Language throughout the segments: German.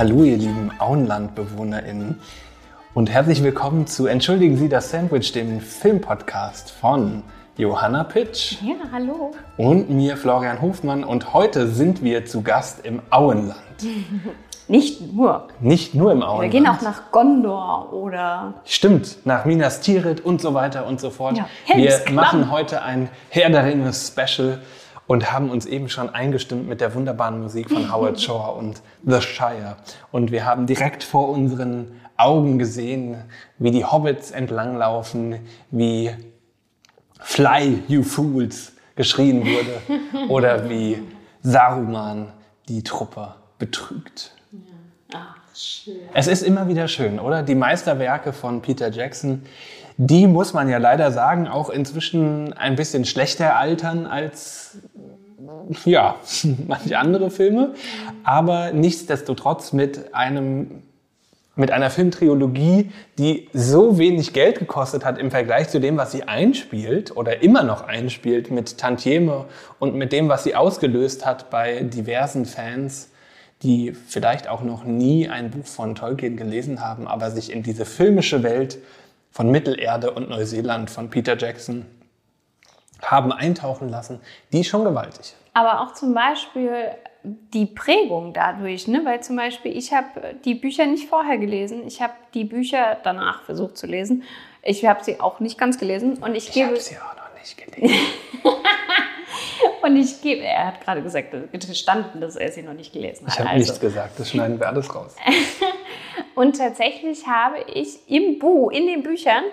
Hallo, ihr lieben AuenlandbewohnerInnen und herzlich willkommen zu Entschuldigen Sie das Sandwich, dem Filmpodcast von Johanna Pitsch Ja, hallo. und mir, Florian Hofmann. Und heute sind wir zu Gast im Auenland. Nicht nur. Nicht nur im Wir Auenland. gehen auch nach Gondor oder Stimmt, nach Minas Tirith und so weiter und so fort. Ja, wir machen heute ein Herr der Ringe Special und haben uns eben schon eingestimmt mit der wunderbaren Musik von Howard Shore und The Shire. Und wir haben direkt vor unseren Augen gesehen, wie die Hobbits entlanglaufen, wie Fly, you fools geschrien wurde oder wie Saruman die Truppe betrügt. Es ist immer wieder schön, oder? Die Meisterwerke von Peter Jackson, die muss man ja leider sagen, auch inzwischen ein bisschen schlechter altern als ja, manche andere Filme, aber nichtsdestotrotz mit einem mit einer Filmtrilogie, die so wenig Geld gekostet hat im Vergleich zu dem, was sie einspielt oder immer noch einspielt mit Tantieme und mit dem, was sie ausgelöst hat bei diversen Fans, die vielleicht auch noch nie ein Buch von Tolkien gelesen haben, aber sich in diese filmische Welt von Mittelerde und Neuseeland von Peter Jackson haben eintauchen lassen, die ist schon gewaltig. aber auch zum Beispiel die Prägung dadurch, ne? weil zum Beispiel ich habe die Bücher nicht vorher gelesen, ich habe die Bücher danach versucht zu lesen. Ich habe sie auch nicht ganz gelesen und ich, Ich gebe habe sie auch noch nicht gelesen. und ich gebe, er hat gerade gesagt, gestanden, dass er sie noch nicht gelesen hat. Ich habe also. nichts gesagt, das schneiden wir alles raus. Und tatsächlich habe ich im Buch, in den Büchern,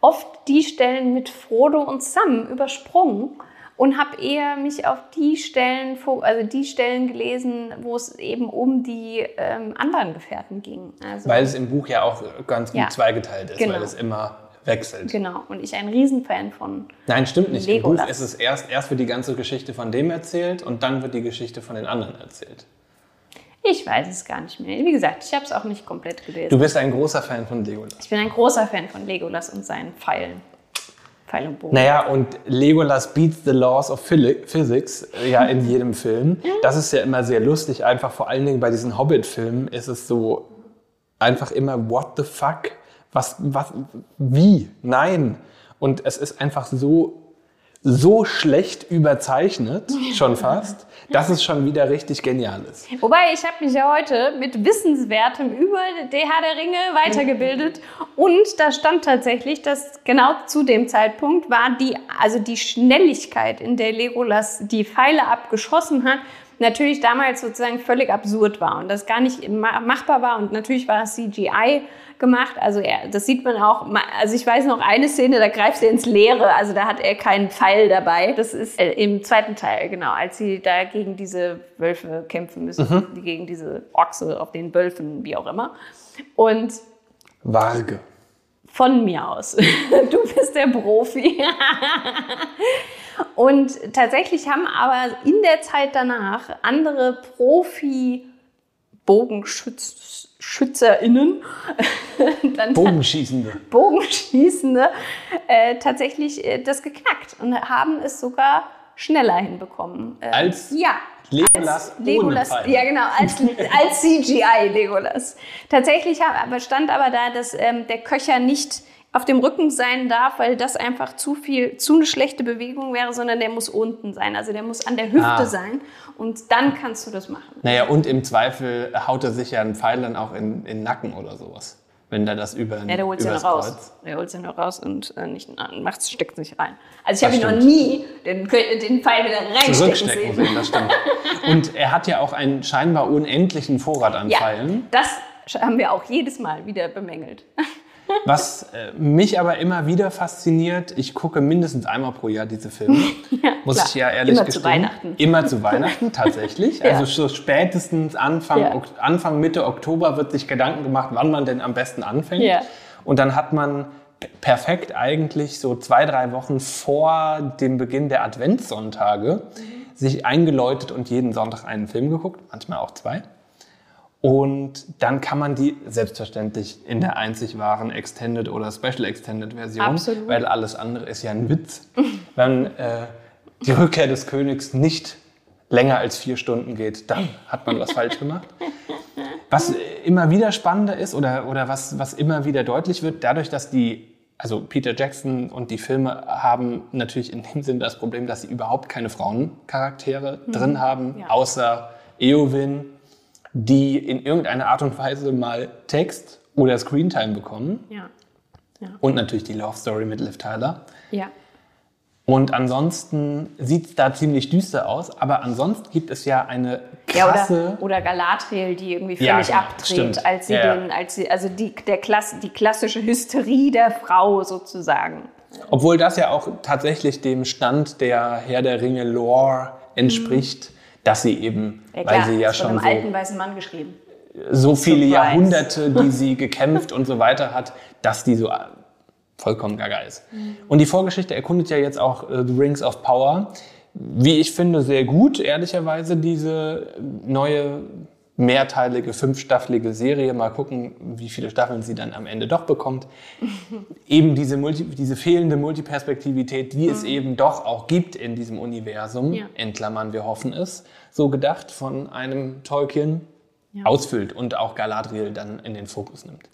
oft die Stellen mit Frodo und Sam übersprungen und habe eher mich auf die Stellen, also die Stellen gelesen, wo es eben um die ähm, anderen Gefährten ging. Also, Weil es im Buch ja auch ganz gut Ja. zweigeteilt ist, Genau. weil es immer wechselt. genau. Und ich ein Riesenfan von. Nein, stimmt nicht. Im Buch Legolas. ist es erst, erst wird die ganze Geschichte von dem erzählt und dann wird die Geschichte von den anderen erzählt. Ich weiß es gar nicht mehr. Wie gesagt, ich habe es auch nicht komplett gelesen. Du bist ein großer Fan von Legolas. Ich bin ein großer Fan von Legolas und seinen Pfeilen. Pfeil und Bogen. Naja, und Legolas beats the laws of physics äh, ja in jedem Film. Das ist ja immer sehr lustig. Einfach vor allen Dingen bei diesen Hobbit-Filmen ist es so einfach immer, what the fuck? Was, was, wie? Nein. Und es ist einfach so, so schlecht überzeichnet, schon fast, dass es schon wieder richtig genial ist. Wobei, ich habe mich ja heute mit Wissenswertem über der Herr der Ringe weitergebildet und da stand tatsächlich, dass genau zu dem Zeitpunkt war die, also die Schnelligkeit, in der Legolas die Pfeile abgeschossen hat, natürlich damals sozusagen völlig absurd war und das gar nicht ma- machbar war und natürlich war das CGI gemacht, also er, das sieht man auch, also ich weiß noch eine Szene, da greift er ins Leere, also da hat er keinen Pfeil dabei, das ist äh, im zweiten Teil, genau, als sie da gegen diese Wölfe kämpfen müssen, die gegen diese Ochse auf den Wölfen, wie auch immer und Warge. von mir aus. Du bist der Profi. Und tatsächlich haben aber in der Zeit danach andere Profi-BogenschützerInnen, dann Bogenschießende. Bogenschießende, äh, tatsächlich äh, das geknackt und haben es sogar schneller hinbekommen. Äh, Als ja, Legolas, Legolas, ohne Pfeile. ja genau, als, als CGI Legolas. Tatsächlich hab- aber stand aber da, dass ähm, der Köcher nicht auf dem Rücken sein darf, weil das einfach zu viel, zu eine schlechte Bewegung wäre, sondern der muss unten sein. Also der muss an der Hüfte Ah. sein und dann kannst du das machen. Naja, und im Zweifel haut er sich ja einen Pfeil dann auch in, in den Nacken oder sowas. Wenn der das über Ja, der holt ja übers noch raus. Kreuz. Der holt ja noch raus und äh, nicht, macht steckt nicht rein. Also ich habe ihn noch nie den, den Pfeil wieder reinstecken Zurückstecken sehen. sehen, das stimmt. Und er hat ja auch einen scheinbar unendlichen Vorrat an Ja, Pfeilen. das haben wir auch jedes Mal wieder bemängelt. Was äh, mich aber immer wieder fasziniert, ich gucke mindestens einmal pro Jahr diese Filme. muss klar. ich ja ehrlich Immer zu gestehen. Weihnachten. Immer zu Weihnachten, tatsächlich. Ja. Also so spätestens Anfang, Ja. Anfang, Mitte Oktober wird sich Gedanken gemacht, wann man denn am besten anfängt. Ja. Und dann hat man perfekt eigentlich so zwei, drei Wochen vor dem Beginn der Adventssonntage sich eingeläutet und jeden Sonntag einen Film geguckt, manchmal auch zwei. Und dann kann man die selbstverständlich in der einzig wahren Extended oder Special Extended Version, Absolut. weil alles andere ist ja ein Witz. Wenn äh, die Rückkehr des Königs nicht länger als vier Stunden geht, dann hat man was falsch gemacht. Was immer wieder spannender ist oder, oder was, was immer wieder deutlich wird, dadurch, dass die also Peter Jackson und die Filme haben natürlich in dem Sinn das Problem, dass sie überhaupt keine Frauencharaktere mhm. drin haben, ja. außer Eowyn, die in irgendeiner Art und Weise mal Text oder Screentime bekommen. Ja. ja. Und natürlich die Love Story mit Liv Tyler. Ja. Und ansonsten sieht es da ziemlich düster aus, aber ansonsten gibt es ja eine krasse... Ja, oder, oder Galadriel, die irgendwie völlig ja, abdreht, stimmt. als sie ja, den, als sie, also die, der Klass, die klassische Hysterie der Frau sozusagen. Obwohl das ja auch tatsächlich dem Stand der Herr der Ringe Lore entspricht, mhm. Dass sie eben, ja, klar, weil sie ja schon von einem so, alten weißen Mann geschrieben. So viele Surprise. Jahrhunderte, die sie gekämpft und so weiter hat, dass die so vollkommen gaga ist. Mhm. Und die Vorgeschichte erkundet ja jetzt auch äh, The Rings of Power. Wie ich finde, sehr gut, ehrlicherweise, diese neue mehrteilige, fünfstaffelige Serie. Mal gucken, wie viele Staffeln sie dann am Ende doch bekommt. eben diese, Multi diese fehlende Multiperspektivität, die mhm. es eben doch auch gibt in diesem Universum, ja. in Klammern, wir hoffen es, so gedacht von einem Tolkien, ja. ausfüllt und auch Galadriel dann in den Fokus nimmt.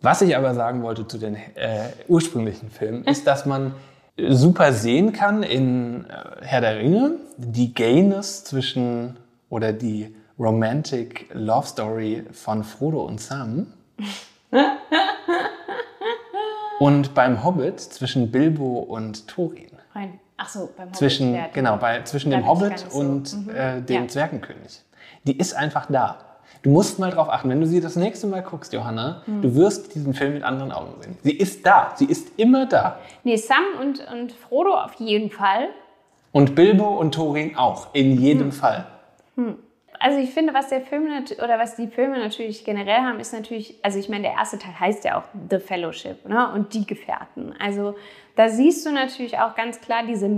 Was ich aber sagen wollte zu den äh, ursprünglichen Filmen, ist, dass man super sehen kann in äh, Herr der Ringe die Gayness zwischen oder die Romantic Love Story von Frodo und Sam. und beim Hobbit zwischen Bilbo und Thorin. Ach so, beim Hobbit. Zwischen, genau, bei, zwischen dem Hobbit so. und mhm. äh, dem ja. Zwergenkönig. Die ist einfach da. Du musst mal drauf achten, wenn du sie das nächste Mal guckst, Johanna, mhm. du wirst diesen Film mit anderen Augen sehen. Sie ist da, sie ist immer da. Nee, Sam und, und Frodo auf jeden Fall. Und Bilbo und Thorin auch, in jedem mhm. Fall. Mhm. Also ich finde, was der Film oder was die Filme natürlich generell haben, ist natürlich, also ich meine, der erste Teil heißt ja auch The Fellowship ne? und die Gefährten. Also da siehst du natürlich auch ganz klar diese,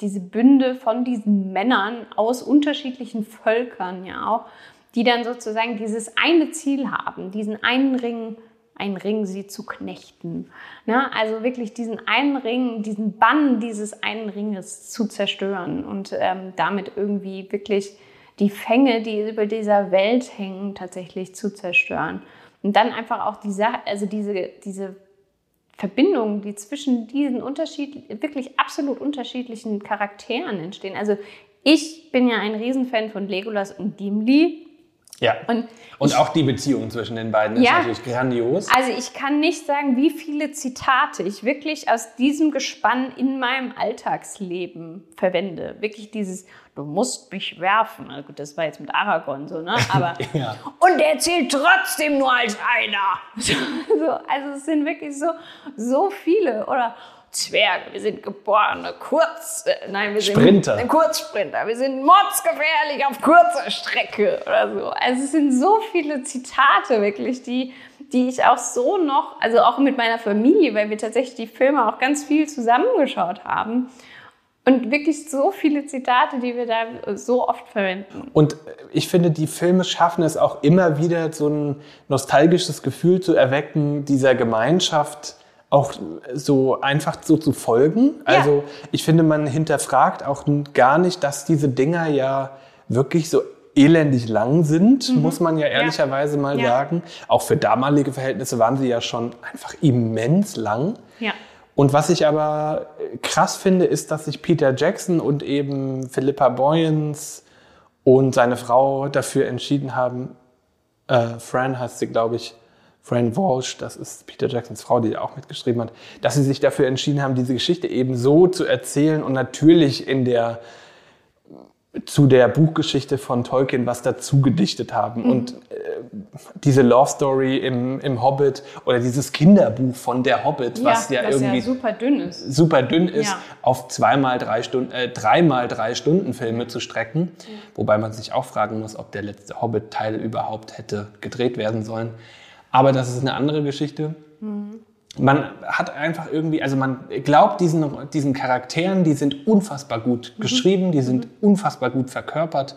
diese Bünde von diesen Männern aus unterschiedlichen Völkern ja auch die dann sozusagen dieses eine Ziel haben, diesen einen Ring, einen Ring sie zu knechten. Ne? Also wirklich diesen einen Ring, diesen Bann dieses einen Ringes zu zerstören und ähm, damit irgendwie wirklich die Fänge, die über dieser Welt hängen, tatsächlich zu zerstören. Und dann einfach auch die also diese, diese Verbindungen, die zwischen diesen Unterschied, wirklich absolut unterschiedlichen Charakteren entstehen. Also ich bin ja ein Riesenfan von Legolas und Gimli. Ja. Und, und auch die Beziehung zwischen den beiden ist natürlich grandios. Also ich kann nicht sagen, wie viele Zitate ich wirklich aus diesem Gespann in meinem Alltagsleben verwende. Wirklich dieses, du musst mich werfen. Na gut, das war jetzt mit Aragorn so, ne? Aber ja. und er zählt trotzdem nur als einer. so, also es sind wirklich so so viele oder Zwerge, wir sind geborene Kurz, äh, nein, wir Sprinter. sind Kurzsprinter, wir sind mordsgefährlich auf kurzer Strecke oder so. Also es sind so viele Zitate wirklich, die, die ich auch so noch, also auch mit meiner Familie, weil wir tatsächlich die Filme auch ganz viel zusammengeschaut haben. Und wirklich so viele Zitate, die wir da so oft verwenden. Und ich finde, die Filme schaffen es auch immer wieder, so ein nostalgisches Gefühl zu erwecken dieser Gemeinschaft auch so einfach so zu folgen. Ja. Also ich finde, man hinterfragt auch gar nicht, dass diese Dinger ja wirklich so elendig lang sind, mhm. muss man ja ehrlicherweise ja. mal ja. sagen. Auch für damalige Verhältnisse waren sie ja schon einfach immens lang. Ja. Und was ich aber krass finde, ist, dass sich Peter Jackson und eben Philippa Boyens und seine Frau dafür entschieden haben, äh, Fran heißt sie, glaube ich, Fran Walsh, das ist Peter Jacksons Frau, die auch mitgeschrieben hat, dass sie sich dafür entschieden haben, diese Geschichte eben so zu erzählen und natürlich in der zu der Buchgeschichte von Tolkien was dazu gedichtet haben. Mhm. Und äh, diese Love Story im, im Hobbit oder dieses Kinderbuch von der Hobbit, ja, was ja irgendwie ja super dünn ist, super dünn ist ja. auf zweimal drei Stunden, äh, dreimal drei Stunden Filme zu strecken. Wobei man sich auch fragen muss, ob der letzte Hobbit-Teil überhaupt hätte gedreht werden sollen. Aber das ist eine andere Geschichte. Mhm. Man hat einfach irgendwie, also man glaubt diesen, diesen Charakteren, die sind unfassbar gut mhm. geschrieben, die sind mhm. unfassbar gut verkörpert.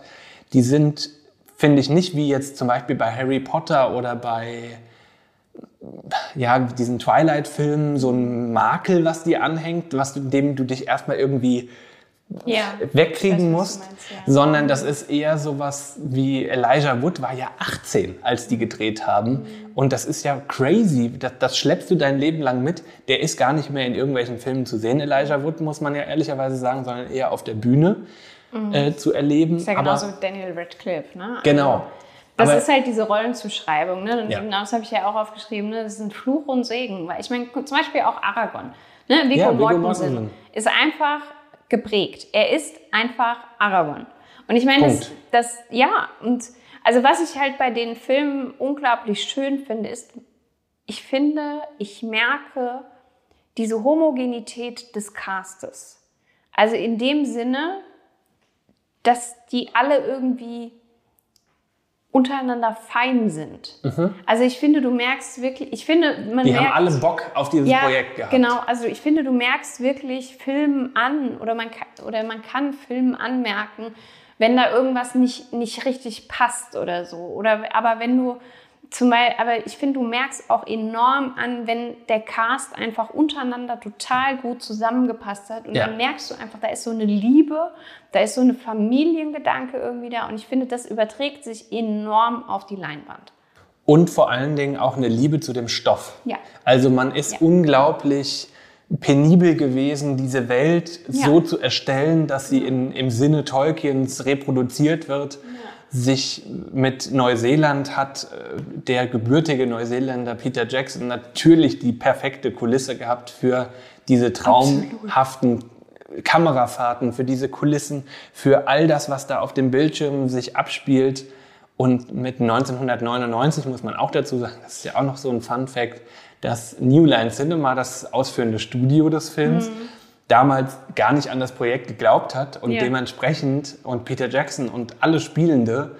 Die sind, finde ich, nicht wie jetzt zum Beispiel bei Harry Potter oder bei ja, diesen Twilight-Filmen so ein Makel, was dir anhängt, was dem du dich erstmal irgendwie Ja. wegkriegen musst, meinst, ja. sondern das ist eher sowas wie Elijah Wood war ja 18, als die gedreht haben. Mhm. Und das ist ja crazy. Das, das schleppst du dein Leben lang mit. Der ist gar nicht mehr in irgendwelchen Filmen zu sehen, Elijah Wood, muss man ja ehrlicherweise sagen, sondern eher auf der Bühne äh, zu erleben. Mhm. Ist ja Aber- genauso mit Daniel Radcliffe, ne? Genau. Das Aber- ist halt diese Rollenzuschreibung, ne? Und Ja. genau das habe ich ja auch aufgeschrieben, ne? Das ein Fluch und Segen. Weil ich meine, zum Beispiel auch Aragorn, ne? Viggo Ja, Mortensen. ist einfach geprägt. Er ist einfach Aragorn. Und ich meine, das, das, ja, und also was ich halt bei den Filmen unglaublich schön finde, ist, ich finde, ich merke diese Homogenität des Castes. Also in dem Sinne, dass die alle irgendwie untereinander fein sind. Also ich finde, du merkst wirklich, ich finde, man Die merkt, haben alle Bock auf dieses ja, Projekt gehabt. Genau, also ich finde, du merkst wirklich Filmen an oder man kann, oder man kann Filmen anmerken, wenn da irgendwas nicht, nicht richtig passt oder so. Oder aber wenn du zum Beispiel, aber ich finde, du merkst auch enorm an, wenn der Cast einfach untereinander total gut zusammengepasst hat. Und Ja. dann merkst du einfach, da ist so eine Liebe, da ist so eine Familiengedanke irgendwie da. Und ich finde, das überträgt sich enorm auf die Leinwand. Und vor allen Dingen auch eine Liebe zu dem Stoff. Ja. Also man ist Ja. unglaublich penibel gewesen, diese Welt Ja. so zu erstellen, dass sie in, im Sinne Tolkiens reproduziert wird. Sich mit Neuseeland hat äh, der gebürtige Neuseeländer Peter Jackson natürlich die perfekte Kulisse gehabt für diese traumhaften Kamerafahrten, für diese Kulissen, für all das, was da auf dem Bildschirm sich abspielt. Und mit 1999 muss man auch dazu sagen, das ist ja auch noch so ein Fun Fact, dass New Line Cinema, das ausführende Studio des Films, damals gar nicht an das Projekt geglaubt hat und Ja. dementsprechend und Peter Jackson und alle Spielende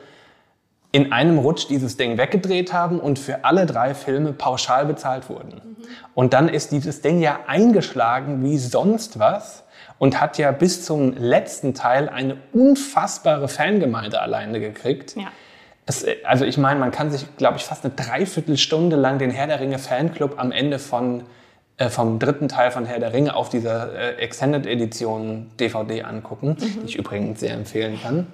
in einem Rutsch dieses Ding weggedreht haben und für alle drei Filme pauschal bezahlt wurden. Und dann ist dieses Ding ja eingeschlagen wie sonst was und hat ja bis zum letzten Teil eine unfassbare Fangemeinde alleine gekriegt. Ja. Es, also ich meine, man kann sich, glaube ich, fast eine Dreiviertelstunde lang den Herr der Ringe Fanclub am Ende von, vom dritten Teil von Herr der Ringe auf dieser äh, Extended Edition DVD angucken, die ich übrigens sehr empfehlen kann.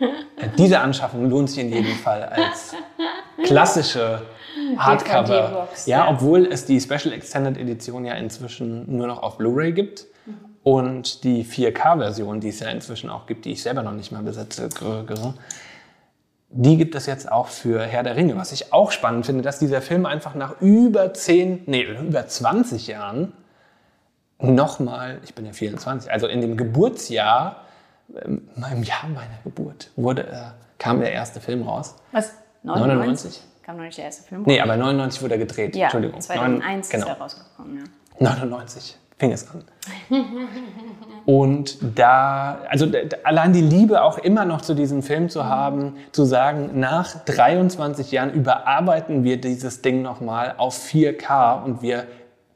äh, diese Anschaffung lohnt sich in jedem Fall als klassische Hardcover. Ja, obwohl es die Special Extended Edition ja inzwischen nur noch auf Blu-ray gibt. Und die 4K-Version, die es ja inzwischen auch gibt, die ich selber noch nicht mal besitze, gr- die gibt es jetzt auch für Herr der Ringe. Was ich auch spannend finde, dass dieser Film einfach nach über 10, nee, über 20 Jahren nochmal, ich bin ja 24, also in dem Geburtsjahr, ähm, im Jahr meiner Geburt, wurde, äh, kam der erste Film raus. Was? 99? Kam noch nicht der erste Film Nee, aber 99 wurde er gedreht. Ja, Entschuldigung. 2001 Neun- ist er rausgekommen, ja. 99 fing es an. Und da, also allein die Liebe auch immer noch zu diesem Film zu haben, zu sagen, nach 23 Jahren überarbeiten wir dieses Ding nochmal auf 4K und wir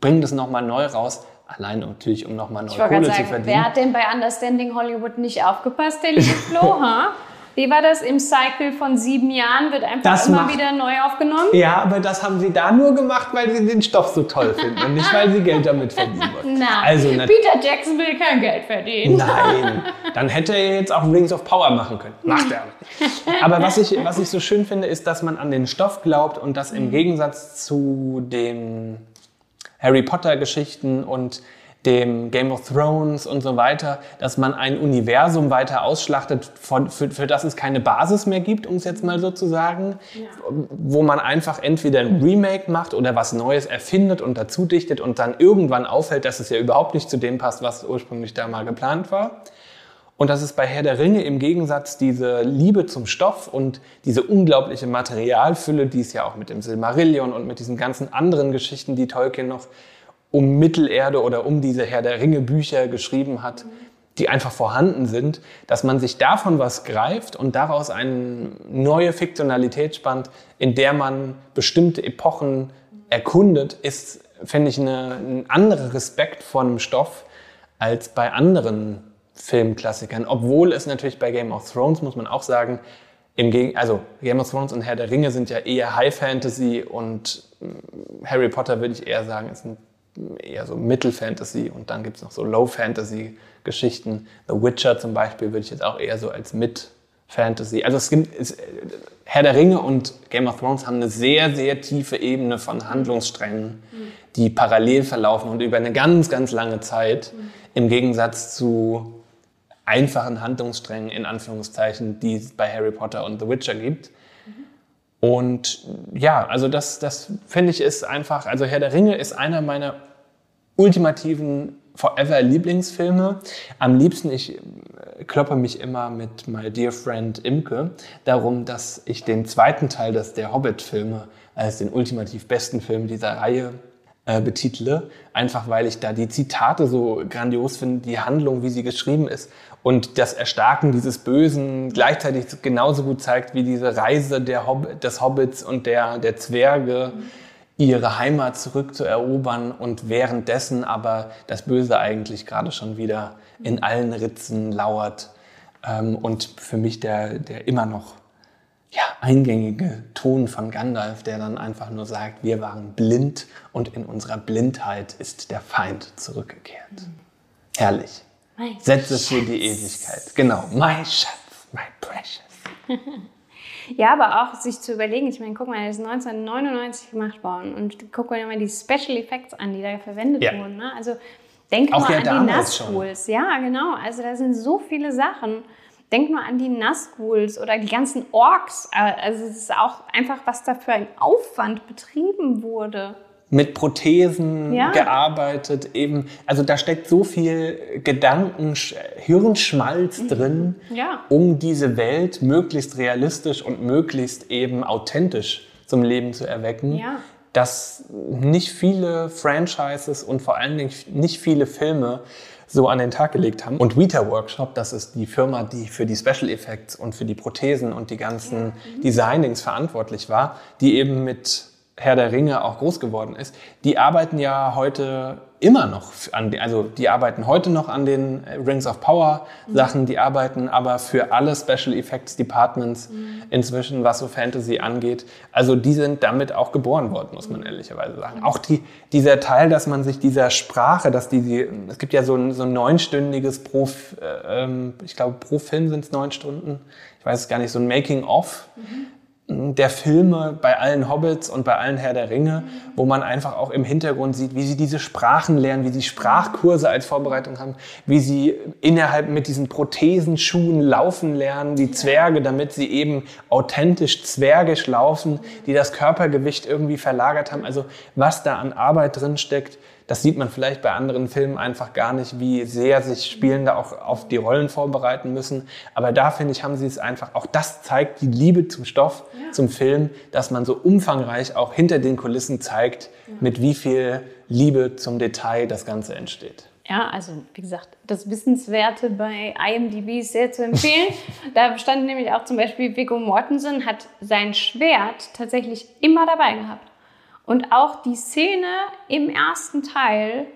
bringen das nochmal neu raus. Allein natürlich, um nochmal neue Kohle gerade zu sagen, verdienen. wer hat denn bei Understanding Hollywood nicht aufgepasst, der liebe Flo, ha? Wie war das im Cycle von sieben Jahren? Wird einfach Das immer macht- wieder neu aufgenommen? Ja, aber das haben sie da nur gemacht, weil sie den Stoff so toll finden und nicht, weil sie Geld damit verdienen wollten. Na, Also, Peter Jackson will kein Geld verdienen. Nein, dann hätte er jetzt auch Rings of Power machen können. Macht er aber. Aber was ich, was ich so schön finde, ist, dass man an den Stoff glaubt und dass im Gegensatz zu den Harry Potter Geschichten und dem Game of Thrones und so weiter, dass man ein Universum weiter ausschlachtet, von, für, für das es keine Basis mehr gibt, um es jetzt mal so zu sagen, wo man einfach entweder ein Remake macht oder was Neues erfindet und dazu dichtet und dann irgendwann auffällt, dass es ja überhaupt nicht zu dem passt, was ursprünglich da mal geplant war. Und dass es bei Herr der Ringe im Gegensatz diese Liebe zum Stoff und diese unglaubliche Materialfülle, die es ja auch mit dem Silmarillion und mit diesen ganzen anderen Geschichten, die Tolkien noch um Mittelerde oder um diese Herr der Ringe Bücher geschrieben hat, die einfach vorhanden sind, dass man sich davon was greift und daraus eine neue Fiktionalität spannt, in der man bestimmte Epochen erkundet, ist, finde ich, eine, ein anderer Respekt vor einem Stoff als bei anderen Filmklassikern. Obwohl es natürlich bei Game of Thrones, muss man auch sagen, im Gegen also Game of Thrones und Herr der Ringe sind ja eher High Fantasy und mm, Harry Potter würde ich eher sagen, ist ein eher so Mittelfantasy und dann gibt es noch so Low-Fantasy-Geschichten. The Witcher zum Beispiel würde ich jetzt auch eher so als Mid-Fantasy. Also es gibt es, Herr der Ringe und Game of Thrones haben eine sehr, sehr tiefe Ebene von Handlungssträngen, die parallel verlaufen und über eine ganz, ganz lange Zeit, im Gegensatz zu einfachen Handlungssträngen in Anführungszeichen, die es bei Harry Potter und The Witcher gibt. Und ja, also das, das finde ich ist einfach, also Herr der Ringe ist einer meiner ultimativen Forever Lieblingsfilme. Am liebsten, ich äh, kloppe mich immer mit My Dear Friend Imke darum, dass ich den zweiten Teil des der Hobbit-Filme als den ultimativ besten Film dieser Reihe äh, betitle. Einfach weil ich da die Zitate so grandios finde, die Handlung, wie sie geschrieben ist und das Erstarken dieses Bösen gleichzeitig genauso gut zeigt wie diese Reise Hob des Hobbits und der, der Zwerge. Mhm ihre Heimat zurückzuerobern und währenddessen aber das Böse eigentlich gerade schon wieder in allen Ritzen lauert. Ähm, und für mich der, der immer noch ja, eingängige Ton von Gandalf, der dann einfach nur sagt, wir waren blind und in unserer Blindheit ist der Feind zurückgekehrt. Mhm. Herrlich. Sätze für die Ewigkeit. Genau, my Schatz, my precious. Ja, aber auch sich zu überlegen, ich meine, guck mal, das ist 1999 gemacht worden und guck mal die Special Effects an, die da verwendet ja. wurden. Ne? Also denk auch nur an die Nazguls. Ja, genau. Also da sind so viele Sachen. Denk nur an die Nazguls oder die ganzen Orks. Also es ist auch einfach, was da für ein Aufwand betrieben wurde mit Prothesen ja. gearbeitet, eben, also da steckt so viel Gedanken, Hirnschmalz mhm. drin, ja. um diese Welt möglichst realistisch und möglichst eben authentisch zum Leben zu erwecken, ja. dass nicht viele Franchises und vor allen Dingen nicht viele Filme so an den Tag gelegt haben. Und Vita Workshop, das ist die Firma, die für die Special Effects und für die Prothesen und die ganzen mhm. Designings verantwortlich war, die eben mit Herr der Ringe auch groß geworden ist, die arbeiten ja heute immer noch an, also die arbeiten heute noch an den Rings of Power Sachen, die arbeiten aber für alle Special Effects Departments mhm. inzwischen, was so Fantasy angeht. Also die sind damit auch geboren worden, muss man ehrlicherweise sagen. Auch die, dieser Teil, dass man sich dieser Sprache, dass die, die es gibt ja so ein, so ein neunstündiges pro, äh, ähm, ich glaube pro Film sind es neun Stunden, ich weiß es gar nicht, so ein Making-of. Mhm der Filme bei allen Hobbits und bei allen Herr der Ringe, wo man einfach auch im Hintergrund sieht, wie sie diese Sprachen lernen, wie sie Sprachkurse als Vorbereitung haben, wie sie innerhalb mit diesen Prothesenschuhen laufen lernen, die Zwerge, damit sie eben authentisch zwergisch laufen, die das Körpergewicht irgendwie verlagert haben. Also was da an Arbeit drin steckt, das sieht man vielleicht bei anderen Filmen einfach gar nicht, wie sehr sich Spielende auch auf die Rollen vorbereiten müssen. Aber da finde ich, haben sie es einfach, auch das zeigt die Liebe zum Stoff, ja. zum Film, dass man so umfangreich auch hinter den Kulissen zeigt, ja. mit wie viel Liebe zum Detail das Ganze entsteht. Ja, also wie gesagt, das Wissenswerte bei IMDb ist sehr zu empfehlen. da stand nämlich auch zum Beispiel Viggo Mortensen hat sein Schwert tatsächlich immer dabei gehabt. Und auch die Szene im ersten Teil,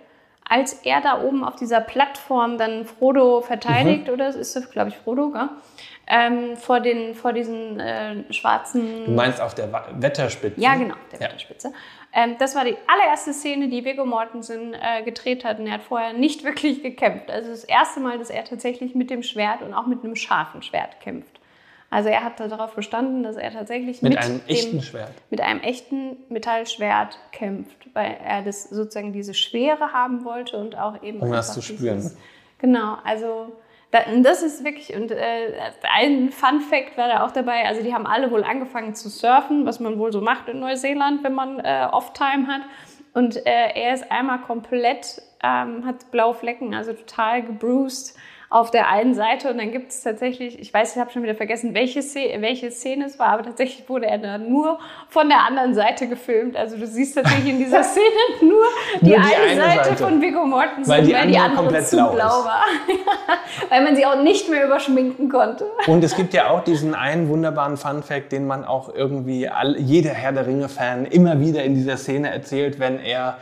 als er da oben auf dieser Plattform dann Frodo verteidigt, mhm. oder ist das, glaube ich, Frodo, gell? Ähm, vor, den, vor diesen äh, schwarzen. Du meinst auf der Wetterspitze? Ja, genau, der ja. Wetterspitze. Ähm, das war die allererste Szene, die Viggo Mortensen äh, gedreht hat und er hat vorher nicht wirklich gekämpft. Also das erste Mal, dass er tatsächlich mit dem Schwert und auch mit einem scharfen Schwert kämpft. Also er hat darauf bestanden, dass er tatsächlich mit, mit einem dem, echten Schwert, mit einem echten Metallschwert kämpft, weil er das sozusagen diese Schwere haben wollte und auch eben um das zu spüren. Dieses, genau, also das ist wirklich und äh, ein Fun Fact war da auch dabei. Also die haben alle wohl angefangen zu surfen, was man wohl so macht in Neuseeland, wenn man äh, Off-Time hat. Und äh, er ist einmal komplett ähm, hat blaue Flecken, also total gebruised auf der einen Seite und dann gibt es tatsächlich, ich weiß, ich habe schon wieder vergessen, welche Szene, welche Szene es war, aber tatsächlich wurde er dann nur von der anderen Seite gefilmt. Also du siehst tatsächlich in dieser Szene nur die, nur die eine, eine Seite, Seite, von Viggo Mortensen, weil die, weil die andere komplett zu blau, blau war. weil man sie auch nicht mehr überschminken konnte. Und es gibt ja auch diesen einen wunderbaren Fun-Fact, den man auch irgendwie, all, jeder Herr der Ringe-Fan immer wieder in dieser Szene erzählt, wenn er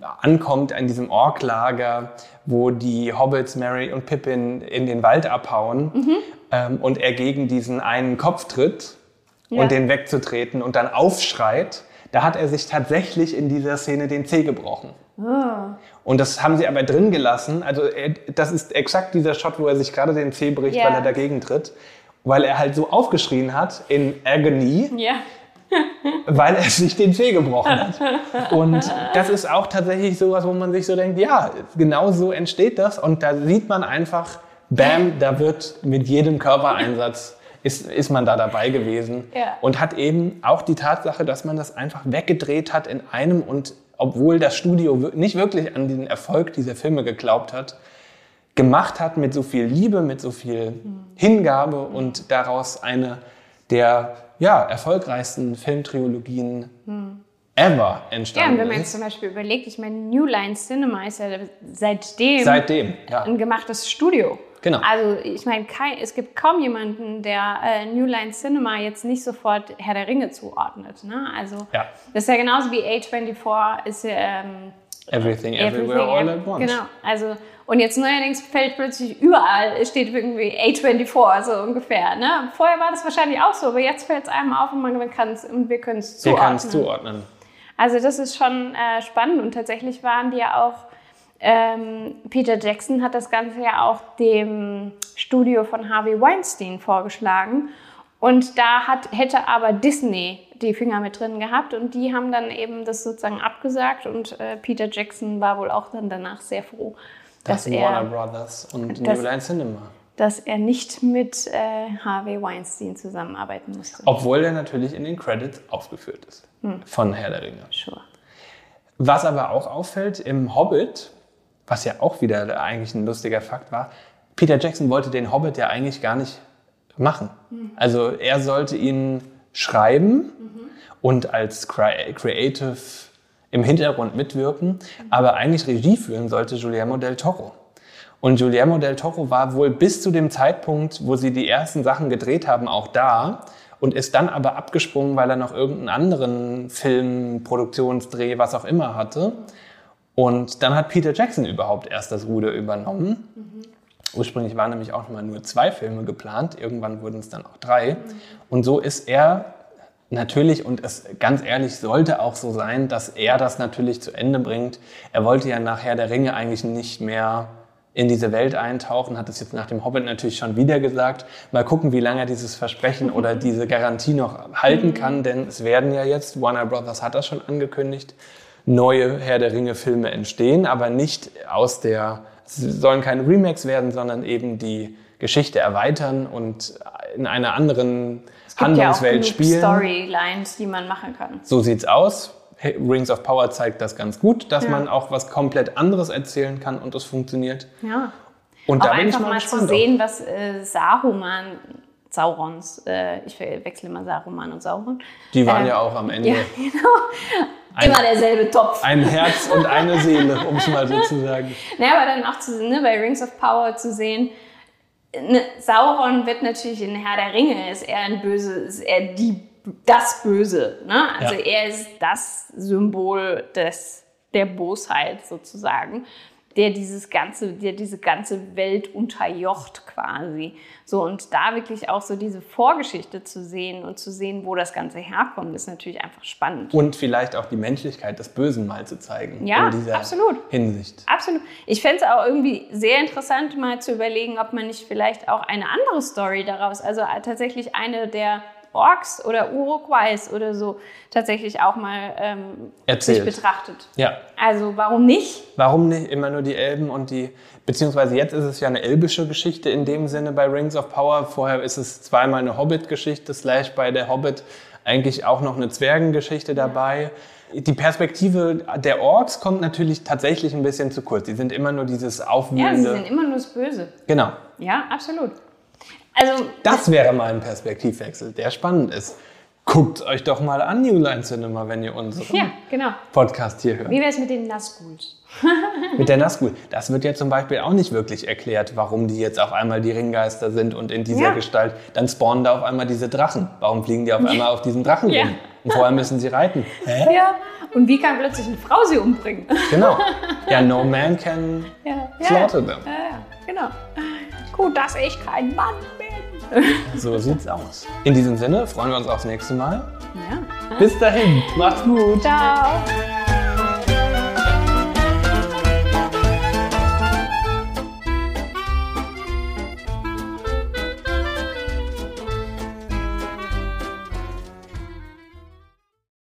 ankommt an diesem Orklager, wo die Hobbits Mary und Pippin in den Wald abhauen mhm. ähm, und er gegen diesen einen Kopf tritt ja. und den wegzutreten und dann aufschreit, da hat er sich tatsächlich in dieser Szene den Zeh gebrochen. Oh. Und das haben sie aber drin gelassen. Also er, das ist exakt dieser Shot, wo er sich gerade den Zeh bricht, Ja. weil er dagegen tritt. Weil er halt so aufgeschrien hat in Agony, Ja. Weil er sich den Zeh gebrochen hat. Und das ist auch tatsächlich sowas, wo man sich so denkt, ja, genau so entsteht das. Und da sieht man einfach, bam, da wird mit jedem Körpereinsatz ist, ist man da dabei gewesen. Ja. Und hat eben auch die Tatsache, dass man das einfach weggedreht hat in einem und obwohl das Studio nicht wirklich an den Erfolg dieser Filme geglaubt hat, gemacht hat mit so viel Liebe, mit so viel Hingabe und daraus eine der ja, erfolgreichsten Filmtrilogien ever Ja, und entstanden wenn man jetzt zum Beispiel überlegt, ich meine, New Line Cinema ist ja seitdem Seitdem, ja. ein gemachtes Studio. Genau. Also ich meine, es gibt kaum jemanden, der äh, New Line Cinema jetzt nicht sofort Herr der Ringe zuordnet. Ne? Also Ja. das ist ja genauso wie A24 ist ja ähm, Everything, Everywhere, All at Once. Genau. Also und jetzt neuerdings fällt plötzlich überall steht irgendwie A24 so ungefähr. Ne? Vorher war das wahrscheinlich auch so, aber jetzt fällt es einem auf und man kann es und wir können es Wir zuordnen. können es zuordnen. Also das ist schon äh, spannend und tatsächlich waren die ja auch, ähm, Peter Jackson hat das Ganze ja auch dem Studio von Harvey Weinstein vorgeschlagen und da hat, hätte aber Disney die Finger mit drin gehabt und die haben dann eben das sozusagen abgesagt und äh, Peter Jackson war wohl auch dann danach sehr froh, dass Das Warner er, Brothers und New Line Cinema. dass er nicht mit äh, Harvey Weinstein zusammenarbeiten musste. Obwohl der natürlich in den Credits aufgeführt ist. Von Herr der Ringe. Sure. Was aber auch auffällt, im Hobbit, was ja auch wieder eigentlich ein lustiger Fakt war, Peter Jackson wollte den Hobbit ja eigentlich gar nicht machen. Also er sollte ihn schreiben und als Crea- Creative im Hintergrund mitwirken, aber eigentlich Regie führen sollte Guillermo del Toro. Und Guillermo del Toro war wohl bis zu dem Zeitpunkt, wo sie die ersten Sachen gedreht haben, auch da und ist dann aber abgesprungen, weil er noch irgendeinen anderen Film, Produktionsdreh, was auch immer hatte. Und dann hat Peter Jackson überhaupt erst das Ruder übernommen. Ursprünglich waren nämlich auch mal nur zwei Filme geplant, irgendwann wurden es dann auch drei. Und so ist er natürlich, und es ganz ehrlich sollte auch so sein, dass er das natürlich zu Ende bringt. Er wollte ja nachher der Ringe eigentlich nicht mehr in diese Welt eintauchen, hat es jetzt nach dem Hobbit natürlich schon wieder gesagt. Mal gucken, wie lange er dieses Versprechen oder diese Garantie noch halten kann, denn es werden ja jetzt, Warner Brothers hat das schon angekündigt, neue Herr der Ringe Filme entstehen, aber nicht aus der, sollen keine Remakes werden, sondern eben die Geschichte erweitern und in einer anderen ja Handlungswelt genug spielen. Storylines, die man machen kann. So sieht's aus. Rings of Power zeigt das ganz gut, dass Ja. man auch was komplett anderes erzählen kann und es funktioniert. Ja. Und auch da bin ich einfach mal mal zu sehen, was äh, Saruman, Saurons, äh, ich wechsle mal Saruman und Sauron. Die waren äh, ja auch am Ende Ja, genau. Immer derselbe Topf. ein Herz und eine Seele, um es mal so zu sagen. Naja, aber dann auch zu, ne, bei Rings of Power zu sehen, ne, Sauron wird natürlich in Herr der Ringe, ist er ein Böse, ist er die, das Böse. Ne? Also Ja. er ist das Symbol des, der Bosheit sozusagen, der dieses ganze, der diese ganze Welt unterjocht quasi. So und da wirklich auch so diese Vorgeschichte zu sehen und zu sehen, wo das Ganze herkommt, ist natürlich einfach spannend. Und vielleicht auch die Menschlichkeit des Bösen mal zu zeigen. Ja, in dieser absolut. Hinsicht. Absolut. Ich fände es auch irgendwie sehr interessant, mal zu überlegen, ob man nicht vielleicht auch eine andere Story daraus, also tatsächlich eine der Orks oder Uruguays oder so, tatsächlich auch mal ähm, sich Erzählt. betrachtet. Ja. Also warum nicht? Warum nicht immer nur die Elben und die, beziehungsweise jetzt ist es ja eine elbische Geschichte in dem Sinne bei Rings of Power. Vorher ist es zweimal eine Hobbit-Geschichte, slash bei der Hobbit eigentlich auch noch eine Zwergengeschichte dabei. Die Perspektive der Orks kommt natürlich tatsächlich ein bisschen zu kurz. Die sind immer nur dieses Ja, sie aufwühlende. sind immer nur das Böse. genau. Ja, absolut. Also, Das wäre mal ein Perspektivwechsel, der spannend ist. Guckt euch doch mal an New Line Cinema, wenn ihr unseren ja, genau. Podcast hier hört. Wie wäre es mit den Nazguls? Mit der Nazgul. Das wird ja zum Beispiel auch nicht wirklich erklärt, warum die jetzt auf einmal die Ringgeister sind und in dieser Ja. Gestalt. Dann spawnen da auf einmal diese Drachen. Warum fliegen die auf einmal auf diesen Drachen Ja. rum? Und vorher müssen sie reiten. Hä? Ja. Und wie kann plötzlich eine Frau sie umbringen? Genau. Ja, no man can Ja, slaughter them. Ja, ja, genau. Gut, dass ich kein Mann bin. So sieht's aus. In diesem Sinne freuen wir uns aufs nächste Mal. Ja. Bis dahin. Macht's gut. Ciao.